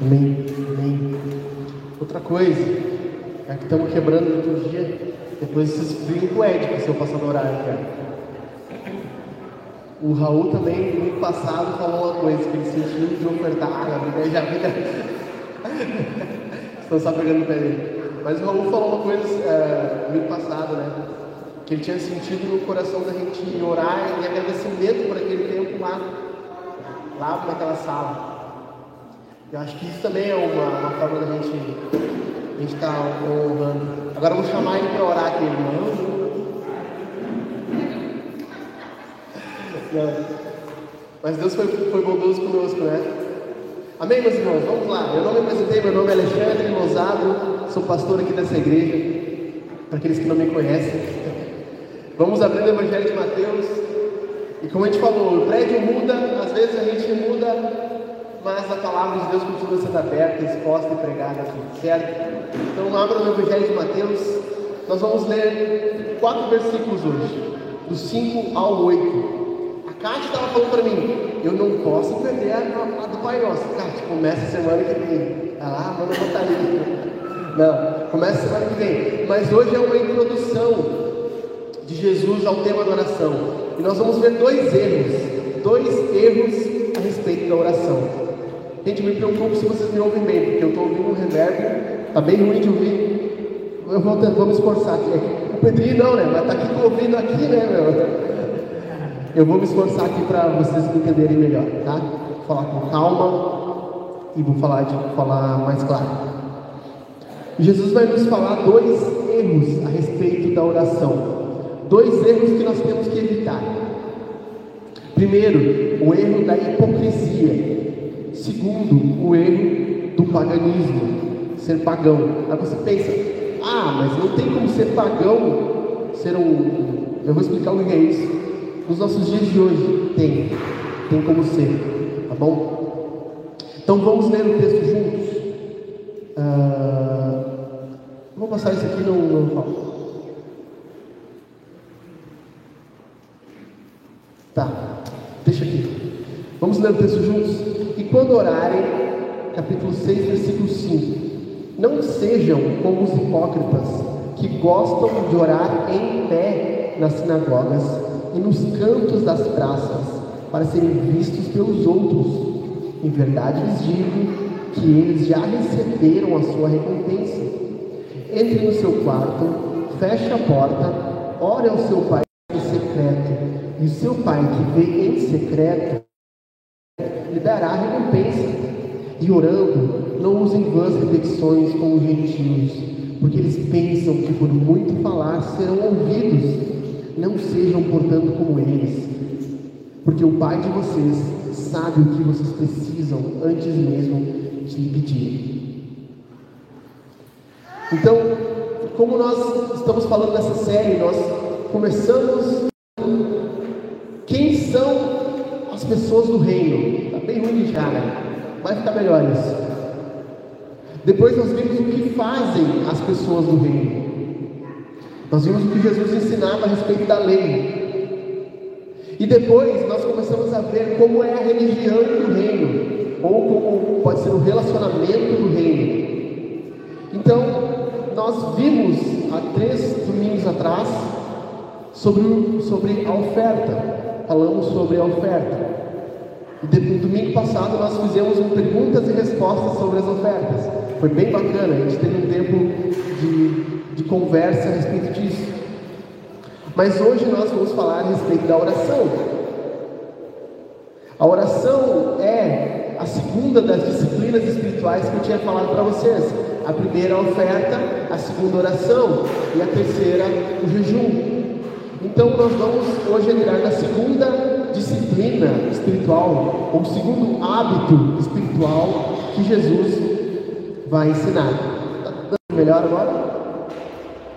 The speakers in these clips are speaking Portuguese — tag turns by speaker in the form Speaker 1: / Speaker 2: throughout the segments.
Speaker 1: Amém. Amém. Outra coisa, é que estamos quebrando a liturgia. Depois vocês brigam com o Ed, que é seu pastor horário. O Raul também, no passado, falou uma coisa, que ele sentiu de ofertar água, né? Já fica. Estão só pegando o pé. Mas o Raul falou uma coisa é, no passado, né? Que ele tinha sentido no coração da gente orar em agradecimento por aquele tempo lá, lá naquela sala. Eu acho que isso também é uma, uma forma da gente estar tá honrando. Agora vou chamar ele para orar aqui, irmão. Mas Deus foi, foi bondoso conosco, né? Amém, meus irmãos? Vamos lá. Eu não me apresentei, meu nome é Alexandre Lozado, sou pastor aqui dessa igreja. Para aqueles que não me conhecem, vamos abrir o Evangelho de Mateus. E como a gente falou, o prédio muda, às vezes a gente muda mas a palavra de Deus continua sendo aberta, exposta e pregada certo? Então abra no Evangelho de Mateus, nós vamos ler quatro versículos hoje, do 5 ao 8. A Cátia estava falando para mim, eu não posso perder a, a, do Pai Nosso. Cátia, começa semana que vem. Ah, manda botar ali. Não, começa semana que vem. Mas hoje é uma introdução de Jesus ao tema da oração. E nós vamos ver dois erros, dois erros a respeito da oração. Gente, me preocupo se vocês me ouvem bem, porque eu estou ouvindo um reverb, está bem ruim de ouvir. Eu vou, vou me esforçar aqui. O Pedrinho não, né? Mas está aqui ouvindo aqui, né, meu? Eu vou me esforçar aqui para vocês me entenderem melhor, tá? Vou falar com calma e vou falar, de, falar mais claro. Jesus vai nos falar dois erros a respeito da oração. Dois erros que nós temos que evitar. Primeiro, o erro da hipocrisia. Segundo, o erro do paganismo, ser pagão. Aí você pensa, ah, mas não tem como ser pagão, ser um. Eu vou explicar o que é isso. Nos nossos dias de hoje, tem. Tem como ser, tá bom? Então vamos ler o texto juntos. Ah, vou passar isso aqui no. no Tá, deixa aqui. Vamos ler o texto juntos? E quando orarem, capítulo 6, versículo 5: Não sejam como os hipócritas, que gostam de orar em pé nas sinagogas e nos cantos das praças, para serem vistos pelos outros. Em verdade lhes digo que eles já receberam a sua recompensa. Entre no seu quarto, feche a porta, ore ao seu pai em secreto, e o seu pai que vê em secreto dará recompensa. E orando, não usem vãs repetições como os gentios, porque eles pensam que por muito falar serão ouvidos. Não sejam, portanto, como eles, porque o Pai de vocês sabe o que vocês precisam antes mesmo de pedir. Então, como nós estamos falando nessa série, nós começamos quem são as pessoas do reino bem ruim já, né? Vai ficar melhor isso. Depois nós vimos o que fazem as pessoas do reino. Nós vimos o que Jesus ensinava a respeito da lei. E depois nós começamos a ver como é a religião do reino, ou como pode ser o relacionamento do reino. Então, nós vimos há três domingos atrás sobre, sobre a oferta. Falamos sobre a oferta. Domingo passado nós fizemos um perguntas e respostas sobre as ofertas. Foi bem bacana, a gente teve um tempo de, de conversa a respeito disso. Mas hoje nós vamos falar a respeito da oração. A oração é a segunda das disciplinas espirituais que eu tinha falado para vocês. A primeira a oferta, a segunda oração e a terceira o jejum. Então nós vamos hoje entrar na segunda disciplina espiritual, ou segundo hábito espiritual que Jesus vai ensinar. Tá melhor agora?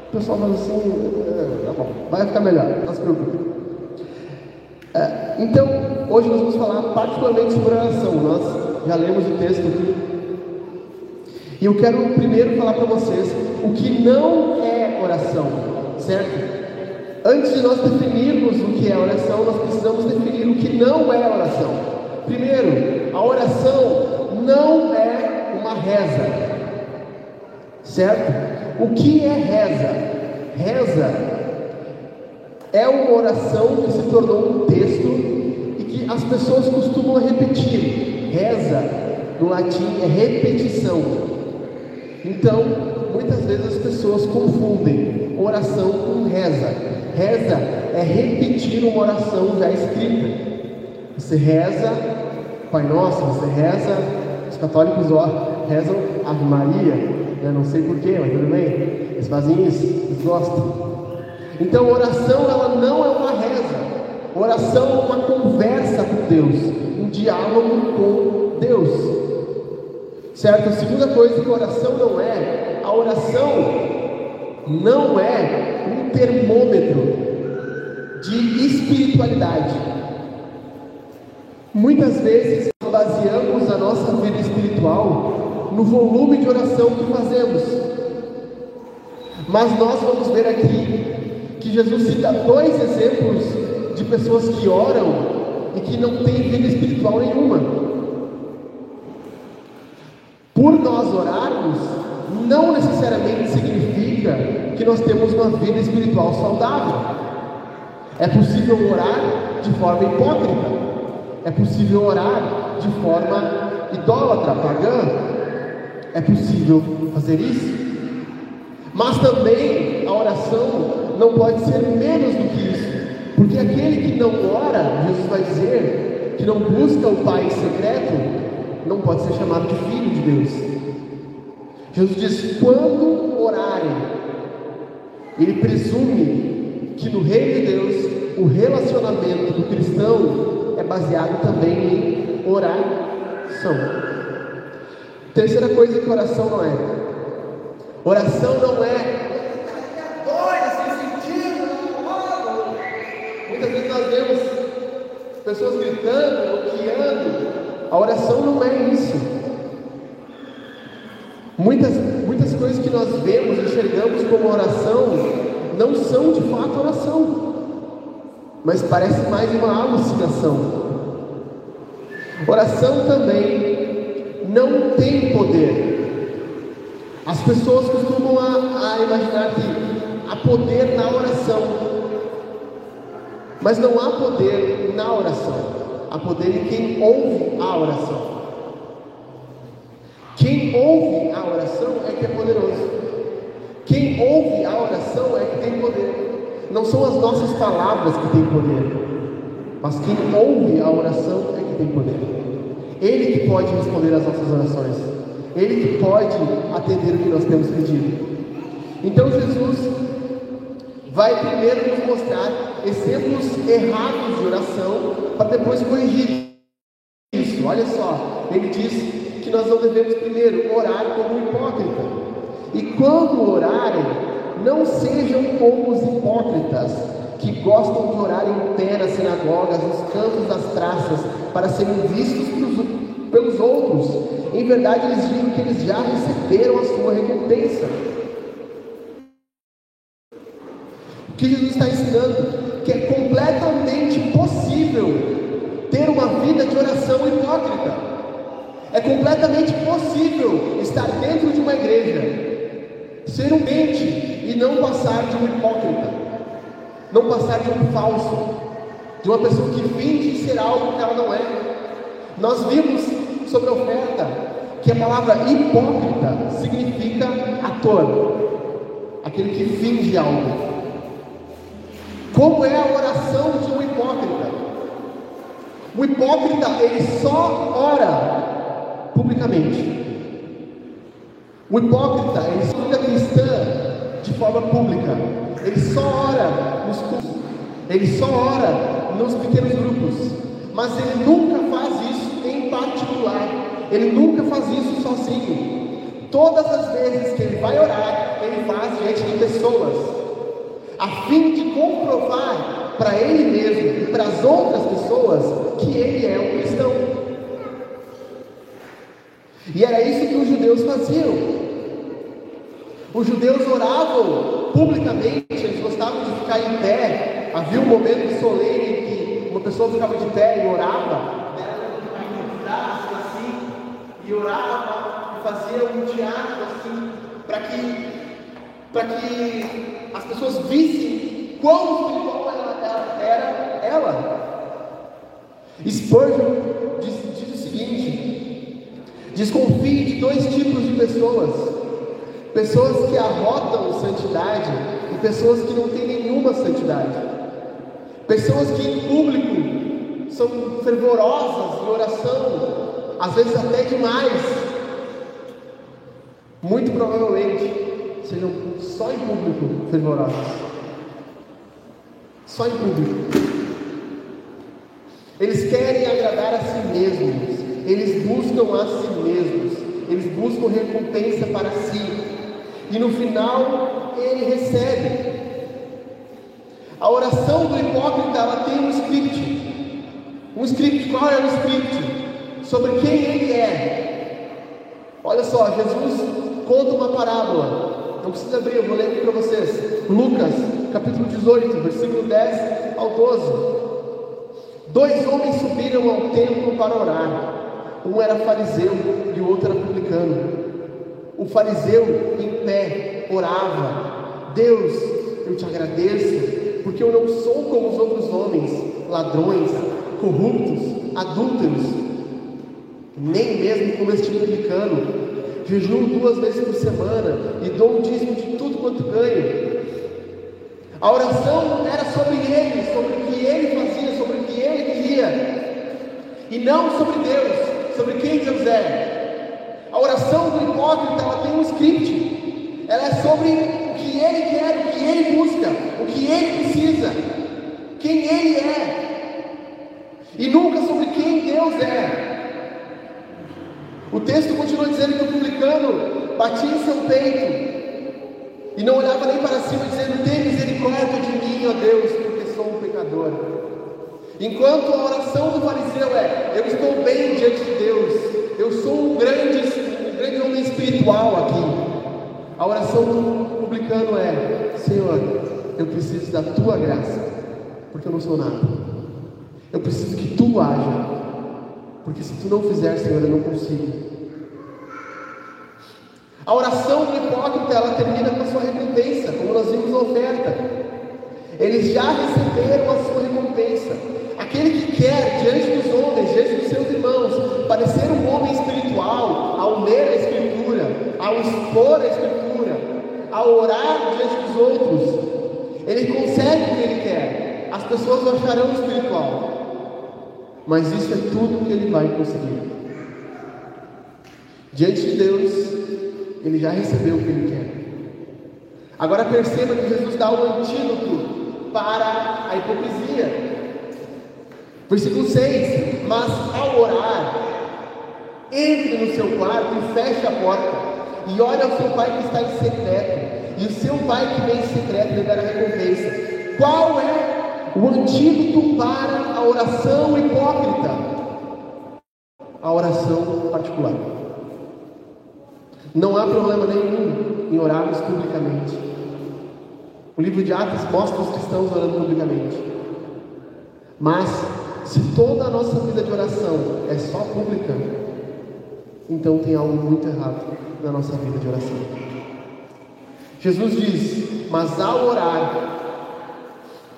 Speaker 1: O pessoal fala assim, é, tá bom, vai ficar melhor, não se preocupe. É, então, hoje nós vamos falar particularmente sobre oração. Nós já lemos o texto aqui. E eu quero primeiro falar para vocês o que não é oração, certo? Antes de nós definirmos o que é oração, nós precisamos definir o que não é oração. Primeiro, a oração não é Certo? O que é reza? Reza é uma oração que se tornou um texto e que as pessoas costumam repetir. Reza, no latim, é repetição. Então, muitas vezes as pessoas confundem oração com reza. Reza é repetir uma oração já escrita. Você reza, Pai Nosso, você reza, os católicos ó, rezam Ave Maria, né? não sei porquê, mas tudo bem, eles fazem isso, eles gostam. Então, oração ela não é uma reza, oração é uma conversa com Deus, um diálogo com Deus. Certo? A segunda coisa que oração não é, a oração não é um termômetro de espiritualidade. Muitas vezes baseamos a nossa vida espiritual no volume de oração que fazemos. Mas nós vamos ver aqui que Jesus cita dois exemplos de pessoas que oram e que não têm vida espiritual nenhuma. Por nós orarmos, não necessariamente significa que nós temos uma vida espiritual saudável. É possível orar de forma hipócrita. É possível orar de forma idólatra, pagã. É possível fazer isso. Mas também a oração não pode ser menos do que isso. Porque aquele que não ora, Jesus vai dizer, que não busca o Pai secreto, não pode ser chamado de filho de Deus. Jesus diz: quando orarem, ele presume que no reino de Deus o relacionamento do cristão é baseado também em oração. Terceira coisa que oração não é. Oração não é Muitas vezes nós vemos pessoas gritando, bloqueando. A oração não é isso. Muitas, muitas coisas que nós vemos, enxergamos como oração, não são de fato oração, mas parece mais uma alucinação. Oração também não tem poder. As pessoas costumam a, a imaginar que há poder na oração, mas não há poder na oração, há poder em quem ouve a oração. Quem ouve a oração é que é poderoso. Quem ouve a oração é que tem poder. Não são as nossas palavras que têm poder, mas quem ouve a oração é que tem poder. Ele que pode responder às nossas orações. Ele que pode atender o que nós temos pedido. Então Jesus vai primeiro nos mostrar exemplos errados de oração para depois corrigir isso. Olha só, ele diz que nós não devemos primeiro orar como hipócrita. E quando orarem, não sejam como os hipócritas, que gostam de orar em pé nas sinagogas, nos cantos das praças, para serem vistos pelos, pelos outros. Em verdade, eles dizem que eles já receberam a sua recompensa. O que Jesus está ensinando? Que é completamente possível ter uma vida de oração hipócrita. É completamente possível estar dentro de uma igreja, ser um mente e não passar de um hipócrita, não passar de um falso, de uma pessoa que finge ser algo que ela não é. Nós vimos sobre a oferta que a palavra hipócrita significa ator, aquele que finge algo. Como é a oração de um hipócrita? O hipócrita, ele só ora publicamente. O hipócrita, ele só vida cristã de forma pública. Ele só ora nos cultos. Ele só ora nos pequenos grupos. Mas ele nunca faz isso em particular. Ele nunca faz isso sozinho. Todas as vezes que ele vai orar, ele faz diante de pessoas, a fim de comprovar para ele mesmo e para as outras pessoas que ele é um cristão. E era isso que os judeus faziam. Os judeus oravam publicamente, eles gostavam de ficar em pé. Havia um momento solene em que uma pessoa ficava de pé e orava, braço assim, e orava e fazia um teatro assim, para que, para que as pessoas vissem quão espiritual ela, era ela. Spurgeon desconfie de dois tipos de pessoas. Pessoas que arrotam santidade e pessoas que não têm nenhuma santidade. Pessoas que em público são fervorosas em oração, às vezes até demais. Muito provavelmente sejam só em público fervorosas. Só em público. Eles querem agradar a si mesmos, eles buscam a si mesmos, eles buscam recompensa para si, e no final ele recebe. A oração do hipócrita ela tem um script. Um script, qual é o script? Sobre quem ele é. Olha só, Jesus conta uma parábola. Não precisa abrir, eu vou ler aqui para vocês. Lucas, capítulo 18, versículo 10 ao 12. Dois homens subiram ao templo para orar. Um era fariseu e o outro era publicano. O fariseu, em pé, orava: Deus, eu te agradeço porque eu não sou como os outros homens, ladrões, corruptos, adúlteros, nem mesmo como este publicano. Jejuo duas vezes por semana e dou o dízimo de tudo quanto ganho. A oração era sobre ele, sobre o que ele fazia, sobre o que ele queria, e não sobre Deus, sobre quem Deus é. A oração do hipócrita ela tem um script, ela é sobre que ele quer, o que ele busca, o que ele precisa, quem ele é, e nunca sobre quem Deus é. O texto continua dizendo que o publicano batia em seu peito e não olhava nem para cima, dizendo: Tem misericórdia de mim, ó Deus, porque sou um pecador. Enquanto a oração do fariseu é: Eu estou bem diante de Deus, eu sou um grande, um grande homem espiritual aqui. A oração do publicano é: Senhor, eu preciso da tua graça, porque eu não sou nada. Eu preciso que tu haja, porque se tu não fizer, Senhor, eu não consigo. A oração do hipócrita ela termina com a sua recompensa, como nós vimos na oferta. Eles já receberam a sua recompensa. Aquele que quer, diante dos homens, diante dos seus irmãos, parecer um homem espiritual, ao ler a Escritura, ao expor a Escritura, a orar diante dos outros, ele consegue o que ele quer. As pessoas o acharão espiritual. Mas isso é tudo que ele vai conseguir. Diante de Deus, ele já recebeu o que ele quer. Agora perceba que Jesus dá um antídoto para a hipocrisia. Versículo 6: Mas ao orar, entre no seu quarto e feche a porta e olha ao seu pai que está em secreto, e o seu pai que vem em secreto lhe dará recompensa. Qual é o antídoto para a oração hipócrita? A oração particular. Não há problema nenhum em orarmos publicamente. O livro de Atos mostra os cristãos orando publicamente. Mas, se toda a nossa vida de oração é só pública, então tem algo muito errado na nossa vida de oração. Jesus diz: Mas ao orar,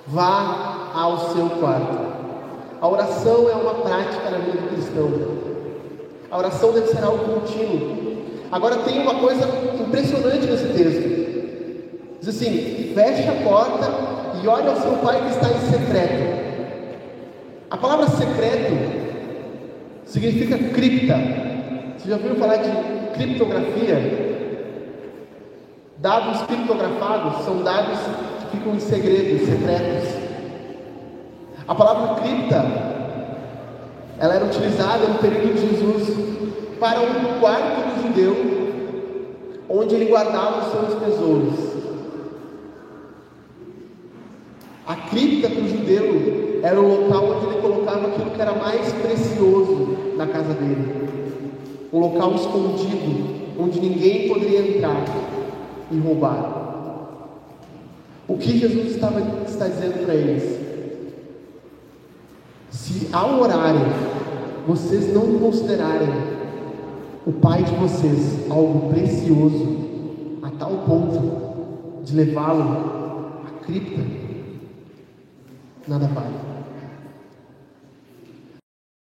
Speaker 1: vá ao seu quarto. A oração é uma prática na vida do cristão. A oração deve ser algo contínuo. Agora tem uma coisa impressionante nesse texto. Diz assim: feche a porta e olhe ao seu pai que está em secreto. A palavra secreto significa cripta. Você já ouviu falar de criptografia, dados criptografados são dados que ficam em segredo, secretos. A palavra cripta, ela era utilizada no período de Jesus para um quarto do judeu, onde ele guardava os seus tesouros. A cripta para o judeu era o local onde ele colocava aquilo que era mais precioso na casa dele um local escondido, onde ninguém poderia entrar e roubar. O que Jesus estava, está dizendo para eles? Se ao orarem, vocês não considerarem o Pai de vocês algo precioso, a tal ponto de levá-lo à cripta, nada vale.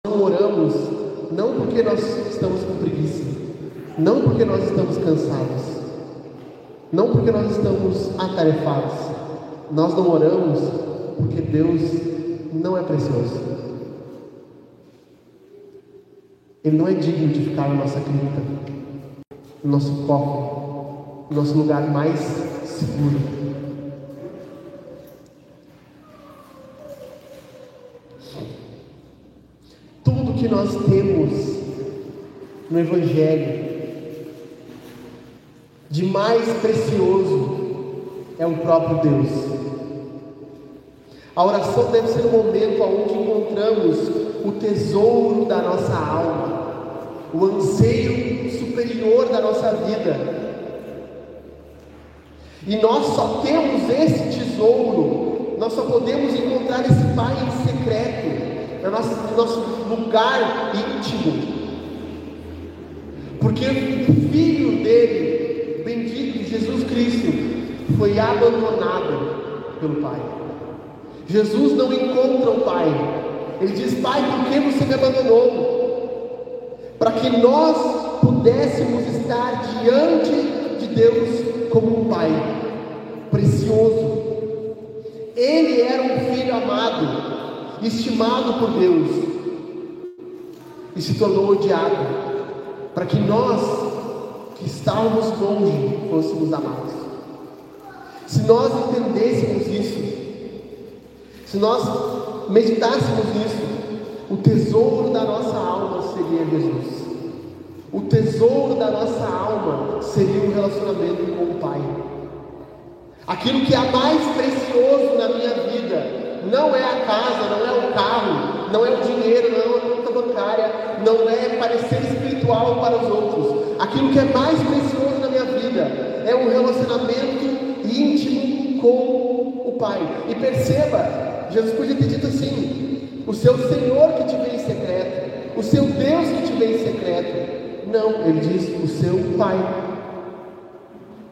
Speaker 1: Não oramos não porque nós estamos com preguiça, não porque nós estamos cansados, não porque nós estamos atarefados. Nós não oramos porque Deus não é precioso. Ele não é digno de ficar na nossa cripta, no nosso cofre, no nosso lugar mais seguro. Tudo que nós temos no Evangelho de mais precioso é o próprio Deus. A oração deve ser o momento onde encontramos o tesouro da nossa alma, o anseio superior da nossa vida. E nós só temos esse tesouro, nós só podemos encontrar esse Pai em secreto, nosso, no nosso lugar íntimo. Porque o Filho dele, bendito Jesus Cristo, foi abandonado pelo Pai. Jesus não encontra o Pai. Ele diz: Pai, por que você me abandonou? Para que nós pudéssemos estar diante de Deus como um Pai precioso. Ele era um filho amado, estimado por Deus, e se tornou odiado para que nós, que estávamos longe, fôssemos amados. Se nós entendêssemos isso, se nós meditássemos nisso, o tesouro da nossa alma seria Jesus. O tesouro da nossa alma seria um relacionamento com o Pai. Aquilo que é mais precioso na minha vida não é a casa, não é o carro, não é o dinheiro, não é a conta bancária, não é parecer espiritual para os outros. Aquilo que é mais precioso na minha vida é um relacionamento íntimo com o Pai. E perceba, Jesus podia ter dito assim: o seu Senhor que te vê em secreto, o seu Deus que te vê em secreto. Não, ele diz o seu Pai.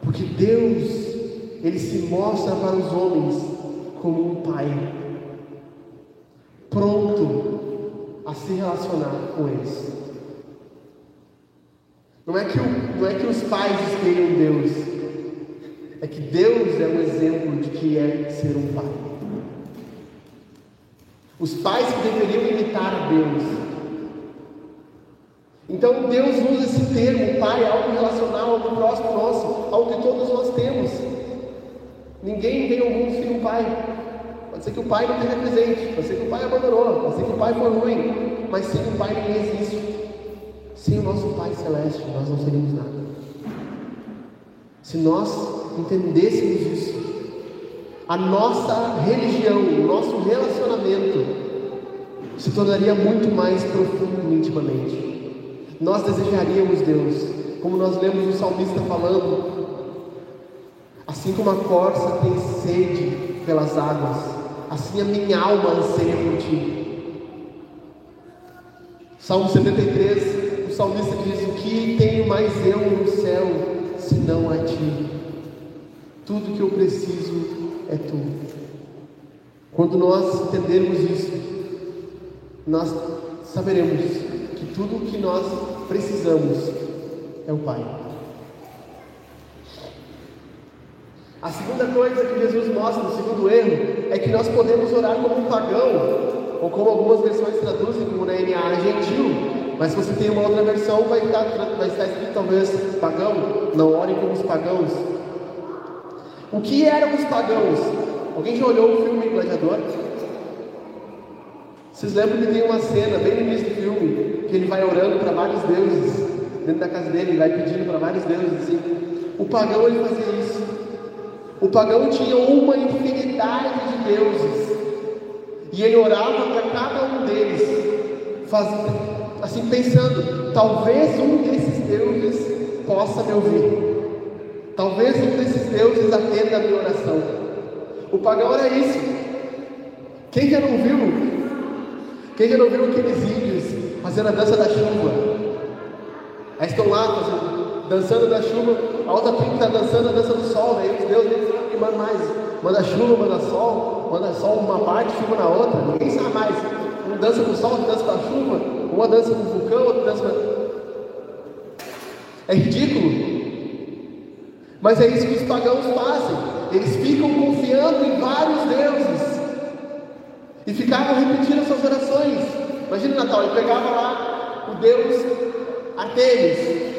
Speaker 1: Porque Deus, ele se mostra para os homens como um Pai, pronto a se relacionar com eles. Não é que, o, não é que os pais espelham Deus, é que Deus é um exemplo de que é ser um pai. Os pais que deveriam imitar Deus. Então Deus usa esse termo, pai, algo relacional, algo próximo nosso, algo que todos nós temos. Ninguém vem ao mundo sem um pai. Pode ser que o pai não esteja presente, pode ser que o pai abandonou, pode ser que o pai foi ruim, mas sem o pai ninguém existe. Sem o nosso Pai Celeste, nós não seríamos nada. Se nós entendêssemos isso, a nossa religião, o nosso relacionamento se tornaria muito mais profundo intimamente. Nós desejaríamos Deus, como nós lemos o salmista falando, assim como a corça tem sede pelas águas, assim a minha alma anseia por ti. Salmo 73, salmista diz: O que tenho mais eu no céu, senão a ti? Tudo que eu preciso é tu. Quando nós entendermos isso, nós saberemos que tudo o que nós precisamos é o Pai. A segunda coisa que Jesus mostra, o segundo erro, é que nós podemos orar como um pagão, ou como algumas versões traduzem, como na NA gentil, mas se você tem uma outra versão, vai estar, vai estar escrito talvez pagão. Não ore como os pagãos. O que eram os pagãos? Alguém já olhou o filme Gladiador? Vocês lembram que tem uma cena bem no início do filme que ele vai orando para vários deuses dentro da casa dele, ele vai pedindo para vários deuses assim. O pagão ele fazia isso. O pagão tinha uma infinidade de deuses e ele orava para cada um deles, fazendo, assim pensando, talvez um desses deuses possa me ouvir. Talvez um desses deuses atenda a minha oração. O pagão era isso. Quem já não viu? Quem já não viu aqueles índios fazendo a dança da chuva? Aí estão lá fazendo. Dançando na chuva, a outra tribo está dançando a dança do sol, daí os deuses que mandam mais, manda chuva, manda sol, manda sol uma parte, chuva na outra, ninguém sabe mais. Um dança com o sol, outro dança com a chuva, uma dança com o vulcão, outro dança. É ridículo. Mas é isso que os pagãos fazem. Eles ficam confiando em vários deuses e ficavam repetindo suas orações. Imagina o Natal, ele pegava lá o Deus Artemis.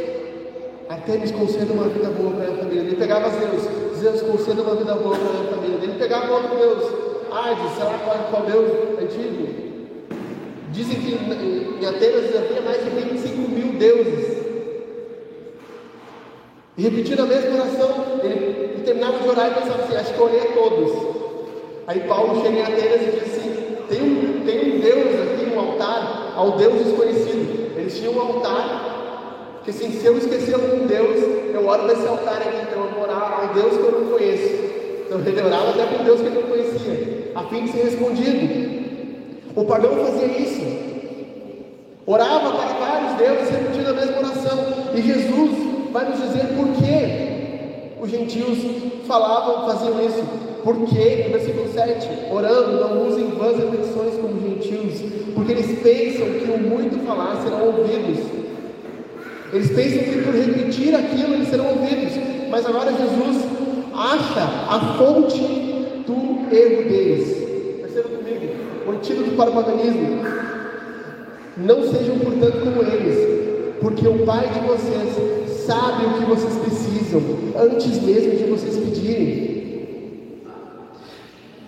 Speaker 1: Artemis conceda uma vida boa para a família. Ele pegava Zeus, Zeus conceda uma vida boa para a família. Ele pegava outro Deus, Hades, sei lá qual, qual Deus antigo. Dizem que em Atenas havia mais de 25 mil deuses. E repetindo a mesma oração, ele, ele terminava de orar e pensava assim: acho que orei a todos. Aí Paulo chega em Atenas e diz assim: tem um, tem um Deus aqui, um altar ao Deus desconhecido. Eles tinham um altar, que assim, se eu esquecer algum Deus, eu oro nesse altar aqui, então eu vou orar Deus que eu não conheço. Então ele orava até com Deus que ele não conhecia, a fim de ser respondido. O pagão fazia isso. Orava para vários deuses, repetindo a mesma oração. E Jesus vai nos dizer por que os gentios falavam, faziam isso. Porque, no versículo 7, orando, não usem vãs repetições como gentios, porque eles pensam que o muito falar serão ouvidos. Eles pensam que por repetir aquilo eles serão ouvidos. Mas agora Jesus acha a fonte do erro deles. Perceba comigo, o antídoto para o paganismo. Não sejam, portanto, como eles, porque o Pai de vocês sabe o que vocês precisam, antes mesmo de vocês pedirem.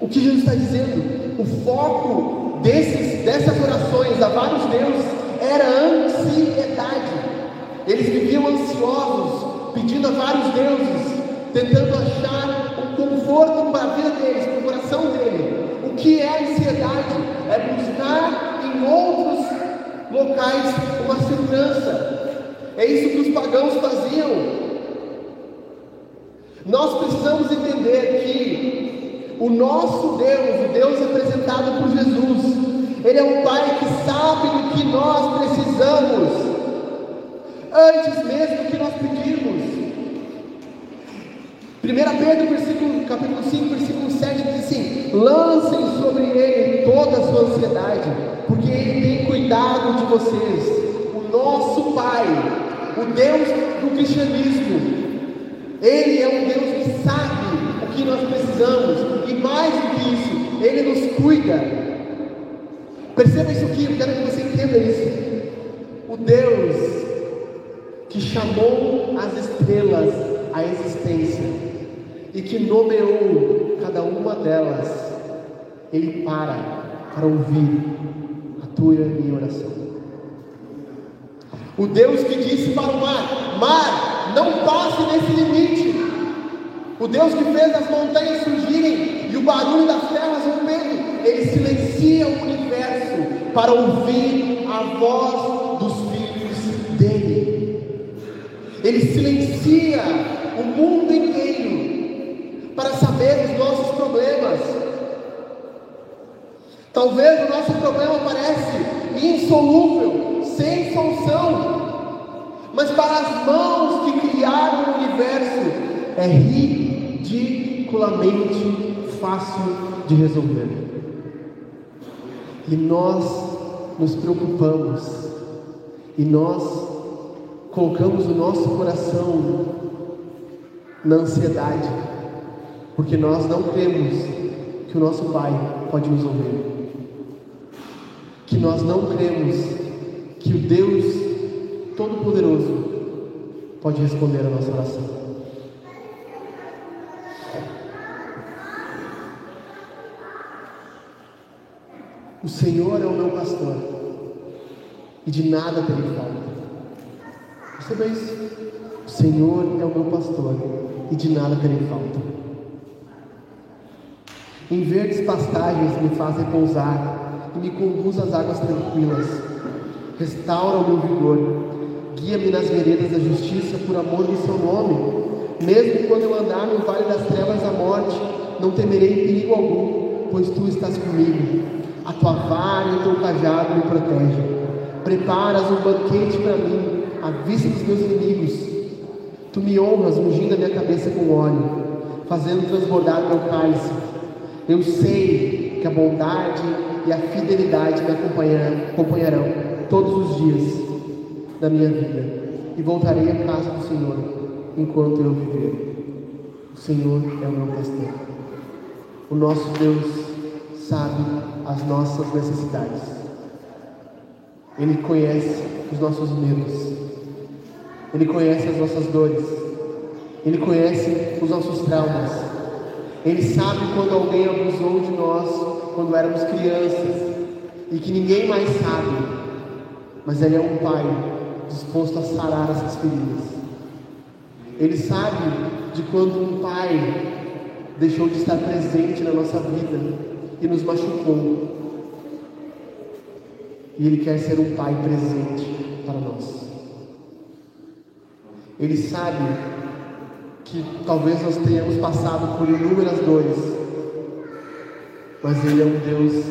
Speaker 1: O que Jesus está dizendo? O foco desses, dessas orações a vários deuses era ansiedade. Eles viviam ansiosos, pedindo a vários deuses, tentando achar um conforto para a vida deles, para o coração dele. O que é ansiedade? É buscar em outros locais uma segurança, é isso que os pagãos faziam. Nós precisamos entender que o nosso Deus, o Deus apresentado por Jesus, Ele é um Pai que sabe do que nós precisamos, antes mesmo do que nós pedimos. 1 Pedro, versículo, capítulo 5, versículo 7 diz assim: lancem sobre ele toda a sua ansiedade, porque ele tem cuidado de vocês. O nosso Pai o Deus do cristianismo. Ele é um Deus que sabe o que nós precisamos, e mais do que isso, Ele nos cuida. Perceba isso aqui, eu quero que você entenda isso. O Deus que chamou as estrelas à existência e que nomeou cada uma delas, Ele para para ouvir a tua e a minha oração. O Deus que disse para o mar: Mar, não passe nesse limite. O Deus que fez as montanhas surgirem e o barulho das terras rompendo, ele silencia o universo para ouvir a voz dos filhos dele. Ele silencia o mundo inteiro para saber os nossos problemas. Talvez o nosso problema parece insolúvel, sem solução. Mas para as mãos que criaram o universo, é ridiculamente fácil de resolver. E nós nos preocupamos, e nós colocamos o nosso coração na ansiedade, porque nós não cremos que o nosso Pai pode nos ouvir, que nós não cremos que o Deus Todo-Poderoso pode responder a nossa oração. O Senhor é o meu pastor, e de nada terei falta. Perceba isso? O Senhor é o meu pastor, e de nada terei falta. Em verdes pastagens me faz repousar, me conduz às águas tranquilas restaura o meu vigor, guia-me nas veredas da justiça por amor do seu nome. Mesmo quando eu andar no vale das trevas da morte, não temerei perigo algum, pois tu estás comigo. A tua vara e o teu cajado me protegem. Preparas um banquete para mim, à vista dos meus inimigos. Tu me honras ungindo a minha cabeça com óleo, fazendo transbordar meu cálice. Eu sei que a bondade e a fidelidade me acompanharão todos os dias da minha vida e voltarei à casa do Senhor enquanto eu viver. O Senhor é o meu pastor. O nosso Deus sabe as nossas necessidades. Ele conhece os nossos medos. Ele conhece as nossas dores. Ele conhece os nossos traumas. Ele sabe quando alguém abusou de nós quando éramos crianças e que ninguém mais sabe. Mas Ele é um Pai disposto a sarar essas feridas. Ele sabe de quando um Pai deixou de estar presente na nossa vida e nos machucou. E Ele quer ser um Pai presente para nós. Ele sabe que talvez nós tenhamos passado por inúmeras dores, mas Ele é um Deus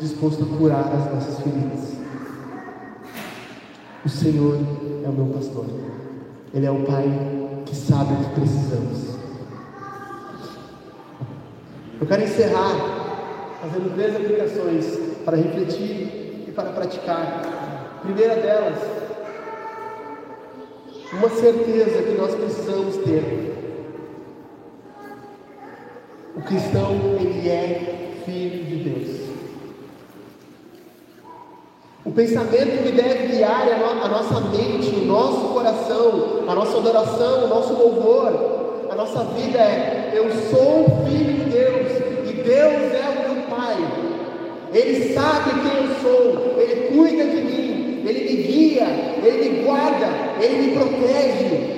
Speaker 1: disposto a curar as nossas feridas. O Senhor é o meu pastor, Ele é o Pai que sabe o que precisamos. Eu quero encerrar fazendo três aplicações para refletir e para praticar. A primeira delas, uma certeza que nós precisamos ter. O cristão, ele é filho de Deus. O pensamento que deve guiar a, nossa mente, o nosso coração, a nossa adoração, o nosso louvor, a nossa vida é: eu sou filho de Deus e Deus é o meu Pai. Ele sabe quem eu sou, Ele cuida de mim, Ele me guia, Ele me guarda, Ele me protege.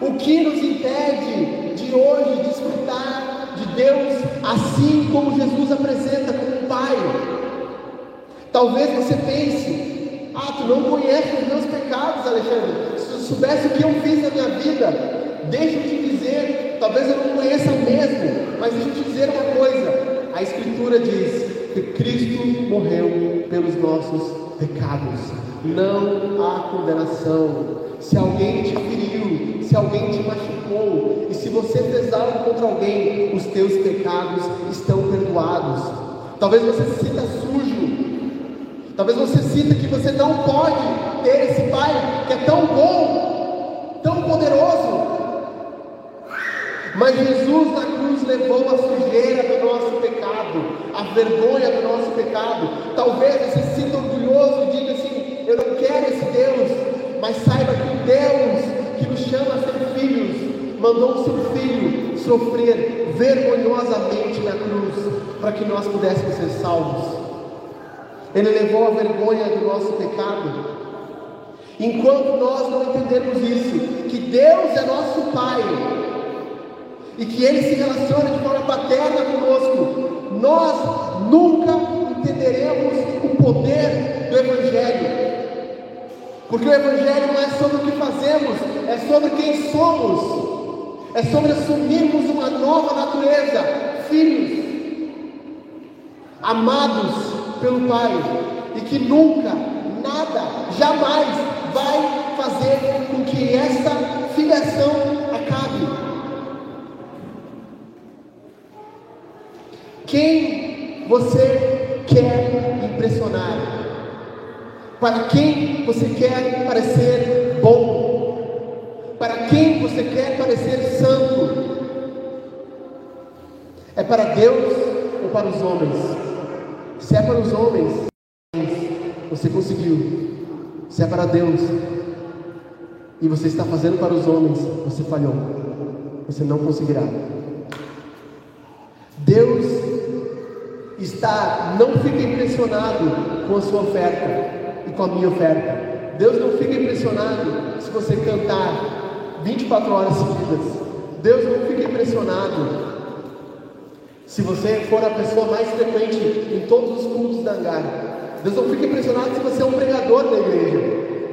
Speaker 1: O que nos impede de hoje desfrutar de Deus assim como Jesus apresenta como um Pai? Talvez você pense: ah, tu não conhece os meus pecados, Alexandre. Se tu soubesse o que eu fiz na minha vida, deixa eu te dizer, talvez eu não conheça mesmo, mas deixa eu te dizer uma coisa: a Escritura diz que Cristo morreu pelos nossos pecados, não há condenação. Se alguém te feriu, se alguém te machucou, e se você fez algo contra alguém, os teus pecados estão perdoados. Talvez você se sinta sujo, Talvez você sinta que você não pode ter esse Pai que é tão bom, tão poderoso. Mas Jesus na cruz levou a sujeira do nosso pecado, a vergonha do nosso pecado. Talvez você se sinta orgulhoso e diga assim: Eu não quero esse Deus, mas saiba que o Deus que nos chama a ser filhos mandou o seu filho sofrer vergonhosamente na cruz para que nós pudéssemos ser salvos. Ele levou a vergonha do nosso pecado. Enquanto nós não entendermos isso, que Deus é nosso Pai, e que Ele se relaciona de forma paterna conosco, nós nunca entenderemos o poder do Evangelho. Porque o Evangelho não é sobre o que fazemos, é sobre quem somos, é sobre assumirmos uma nova natureza, filhos, amados, pelo Pai e que nunca, nada, jamais vai fazer com que essa filiação você quer impressionar? Para quem você quer parecer bom? Para quem você quer parecer santo? É para Deus ou para os homens? Se é para os homens, você conseguiu. Se é para Deus, e você está fazendo para os homens, você falhou. Você não conseguirá. Deus está, não fica impressionado com a sua oferta e com a minha oferta. Deus não fica impressionado se você cantar 24 horas seguidas. Deus não fica impressionado se você for a pessoa mais frequente em todos os cultos da Hangar, Deus não fica impressionado se você é um pregador da igreja.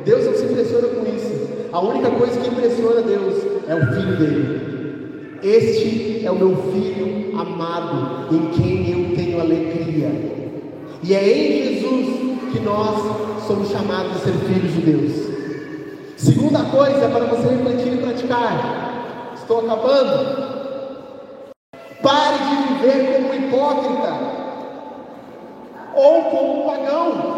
Speaker 1: Deus não se impressiona com isso. A única coisa que impressiona Deus é o filho dele. Este é o meu filho amado, em quem eu tenho alegria. E é em Jesus que nós somos chamados a ser filhos de Deus. Segunda coisa é para você refletir e praticar. Estou acabando. Pare de viver como um hipócrita ou como um pagão.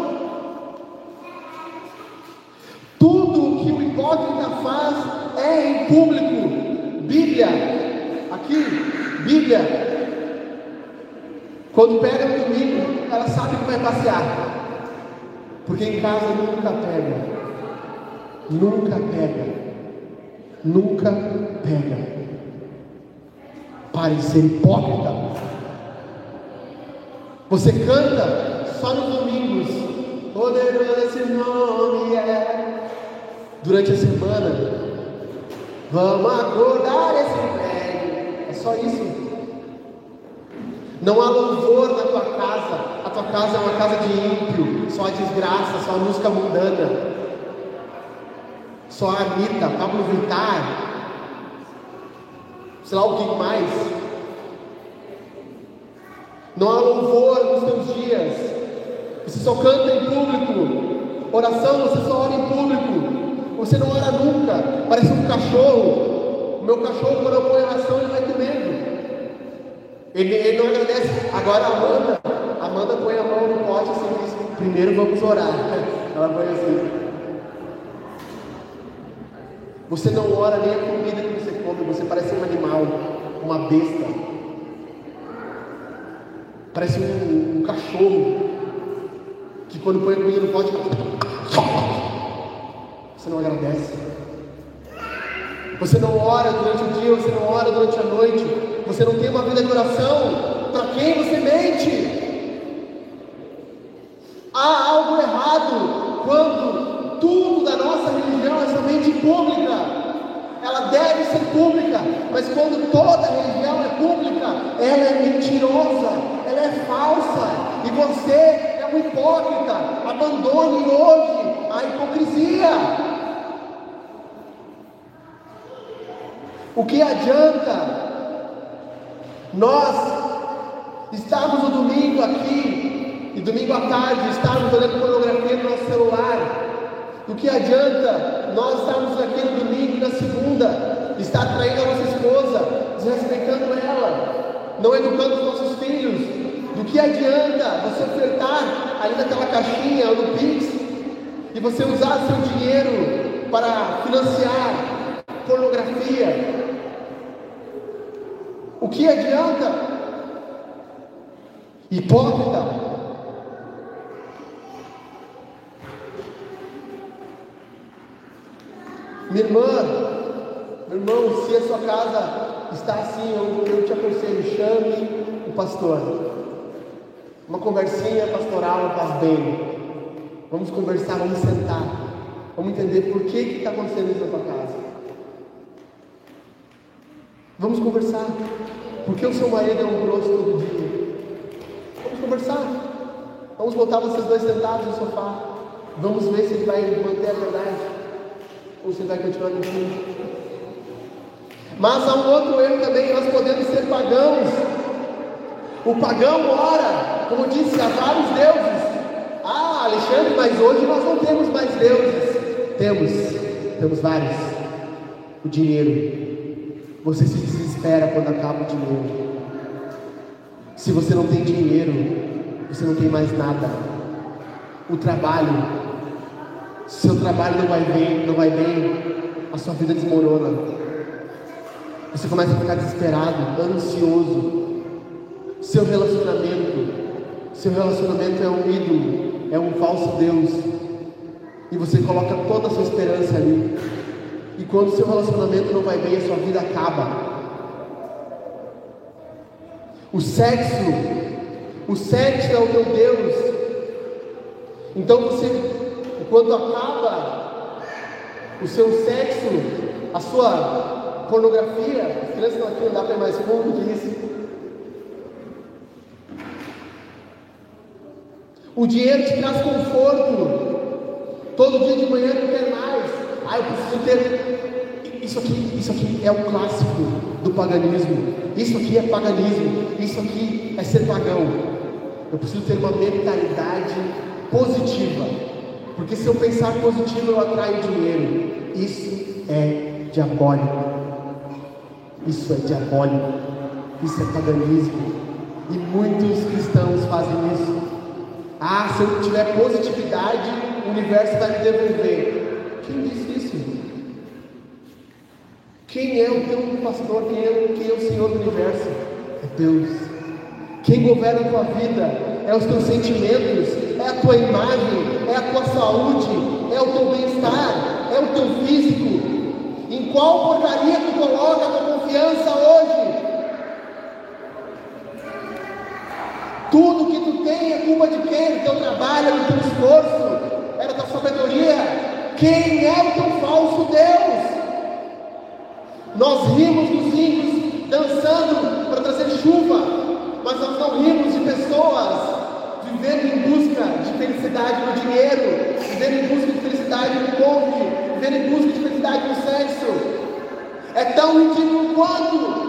Speaker 1: Tudo que o hipócrita faz é em público. Bíblia, aqui, Bíblia. Quando pega no domingo, ela sabe que vai passear. Porque em casa nunca pega. Nunca pega. Nunca pega. Pare de ser hipócrita. Você canta só nos domingos. Poderoso esse nome é. Durante a semana. Vamos acordar esse prédio. Só isso. Não há louvor na tua casa. A tua casa é uma casa de ímpio. Só a desgraça, só a música mundana. Só a Anitta, Pablo Vittar. Sei lá alguém mais. Não há louvor nos teus dias. Você só canta em público. Oração, você só ora em público. Você não ora nunca. Parece um cachorro. Meu cachorro, quando eu ponho oração, ele vai comendo. Ele, ele não agradece. Agora a Amanda, Amanda põe a mão no pote assim diz, primeiro vamos orar. Ela põe assim. Você não ora nem a comida que você come, você parece um animal, uma besta. Parece um, um cachorro que quando põe a comida no pote, você não agradece. Você não ora durante o dia, você não ora durante a noite, você não tem uma vida de oração, para quem você mente? Há algo errado quando tudo da nossa religião é somente pública. Ela deve ser pública, mas quando toda religião é pública, ela é mentirosa, ela é falsa, e você é um hipócrita. Abandone hoje a hipocrisia. O que adianta nós estarmos no domingo aqui e domingo à tarde estarmos olhando pornografia no nosso celular? O que adianta nós estarmos aqui no domingo e na segunda estar traindo a nossa esposa, desrespeitando ela, não educando os nossos filhos? Do que adianta você ofertar ali naquela caixinha ou no Pix e você usar seu dinheiro para financiar pornografia, o que adianta? Hipócrita. Minha irmã, meu irmão, se a sua casa está assim, eu, eu te aconselho, chame o pastor. Uma conversinha pastoral faz bem. Vamos conversar, vamos sentar. Vamos entender por que está acontecendo isso na tua casa. Vamos conversar. Por que o seu marido é um grosso todo dia? Vamos conversar. Vamos botar vocês dois sentados no sofá. Vamos ver se ele vai manter a verdade. Ou se ele vai continuar mentindo. Mas há um outro erro também, nós podemos ser pagãos. O pagão ora, como disse, há vários deuses. Ah, Alexandre, mas hoje nós não temos mais deuses. Temos, temos vários. O dinheiro, você se desespera quando acaba o dinheiro. Se você não tem dinheiro, você não tem mais nada. O trabalho, se seu trabalho não vai bem, não vai bem, a sua vida desmorona. Você começa a ficar desesperado, ansioso. Seu relacionamento, seu relacionamento é um ídolo, é um falso Deus. E você coloca toda a sua esperança ali. E quando o seu relacionamento não vai bem, a sua vida acaba. O sexo, o sexo é o teu Deus. Então você, quando acaba o seu sexo, a sua pornografia, as crianças aqui, não dá para mais fundo que isso. O dinheiro te traz conforto. Todo dia de manhã tu quer mais. Ah, eu preciso ter. Isso aqui, isso aqui é o clássico do paganismo. Isso aqui é paganismo. Isso aqui é ser pagão. Eu preciso ter uma mentalidade positiva. Porque se eu pensar positivo, eu atraio dinheiro. E diabólico. Isso é diabólico. Isso é paganismo. E muitos cristãos fazem isso. Ah, se eu tiver positividade, o universo vai me devolver. Quem disse isso? Quem é o teu pastor? Quem é, quem é o Senhor do universo? É Deus. Quem governa a tua vida é os teus sentimentos, é a tua imagem, é a tua saúde, é o teu bem-estar, é o teu físico. Em qual porcaria tu coloca a tua confiança hoje? Tudo que tu tem é culpa de quem? Do teu trabalho, do teu esforço, é da tua sabedoria. Quem é o teu falso Deus? Nós rimos dos índios dançando para trazer chuva, mas nós não rimos de pessoas vivendo em busca de felicidade no dinheiro, vivendo em busca de felicidade no cônjuge, vivendo em busca de felicidade no sexo. É tão ridículo quanto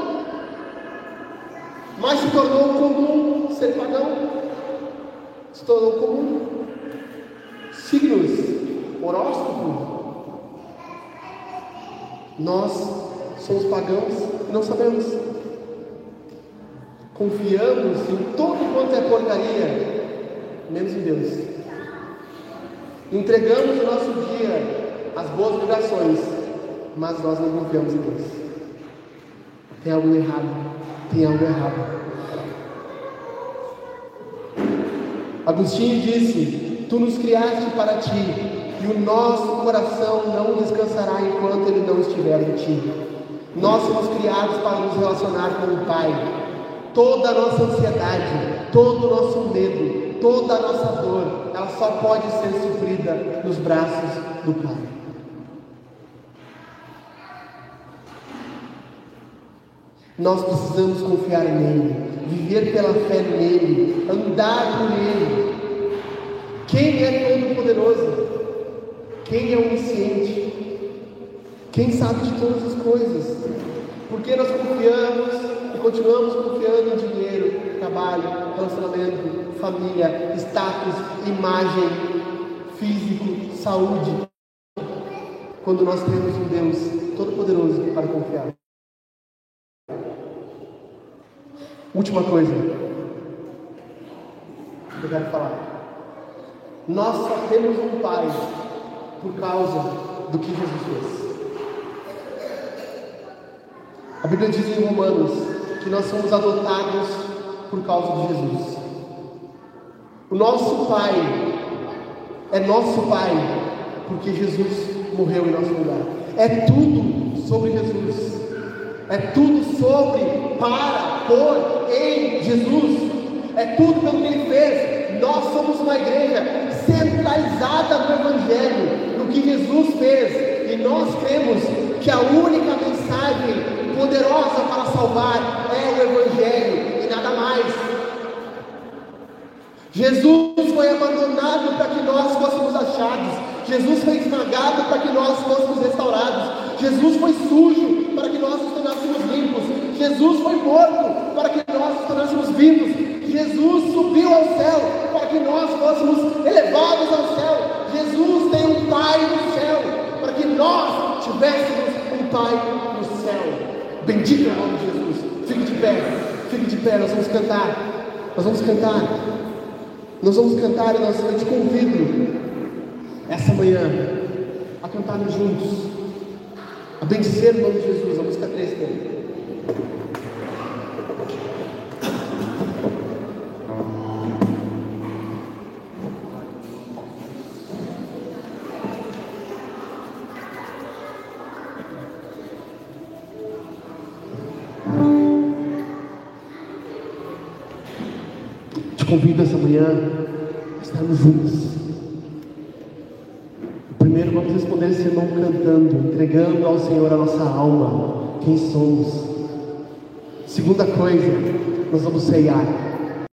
Speaker 1: mas se tornou comum ser pagão. Se tornou comum. Signos, horóscopo. Nós somos pagãos e não sabemos. Confiamos em todo quanto é porcaria, menos em Deus. Entregamos o nosso dia às boas vibrações, mas nós não confiamos em Deus. Tem algo errado tem algo errado. Agostinho disse: Tu nos criaste para ti, e o nosso coração não descansará enquanto ele não estiver em ti. Nós somos criados para nos relacionar com o Pai. Toda a nossa ansiedade, todo o nosso medo, toda a nossa dor, ela só pode ser sofrida nos braços do Pai. Nós precisamos confiar nele, viver pela fé nele, andar por ele. Quem é todo-poderoso? Quem é onisciente? Quem sabe de todas as coisas? Porque nós confiamos e continuamos confiando em dinheiro, trabalho, relacionamento, família, status, imagem, físico, saúde. Quando nós temos um Deus todo-poderoso para confiar. Última coisa que eu quero falar. Nós só temos um Pai por causa do que Jesus fez. A Bíblia diz em Romanos que nós somos adotados por causa de Jesus. O nosso Pai é nosso Pai porque Jesus morreu em nosso lugar. É tudo sobre Jesus. É tudo sobre, para, por, em Jesus. É tudo pelo que Ele fez. Nós somos uma igreja centralizada no Evangelho, no que Jesus fez. E nós cremos que a única mensagem poderosa para salvar é o Evangelho e nada mais. Jesus foi abandonado para que nós fôssemos achados. Jesus foi esmagado para que nós fôssemos restaurados. Jesus foi sujo para que nós nos tornássemos limpos. Jesus foi morto para que nós nos tornássemos vivos. Jesus subiu ao céu para que nós fôssemos elevados ao céu. Jesus tem um Pai no céu para que nós tivéssemos um Pai Bendito é o nome de Jesus. Fique de pé, fique de pé. Nós vamos cantar. Nós vamos cantar. Nós vamos cantar e nós, eu te convido essa manhã a cantarmos juntos. A bendizer o nome de Jesus, a música 3 dele. Te convido essa manhã a estarmos juntos responder esse irmão cantando, entregando ao Senhor a nossa alma, quem somos. Segunda coisa, nós vamos ceiar.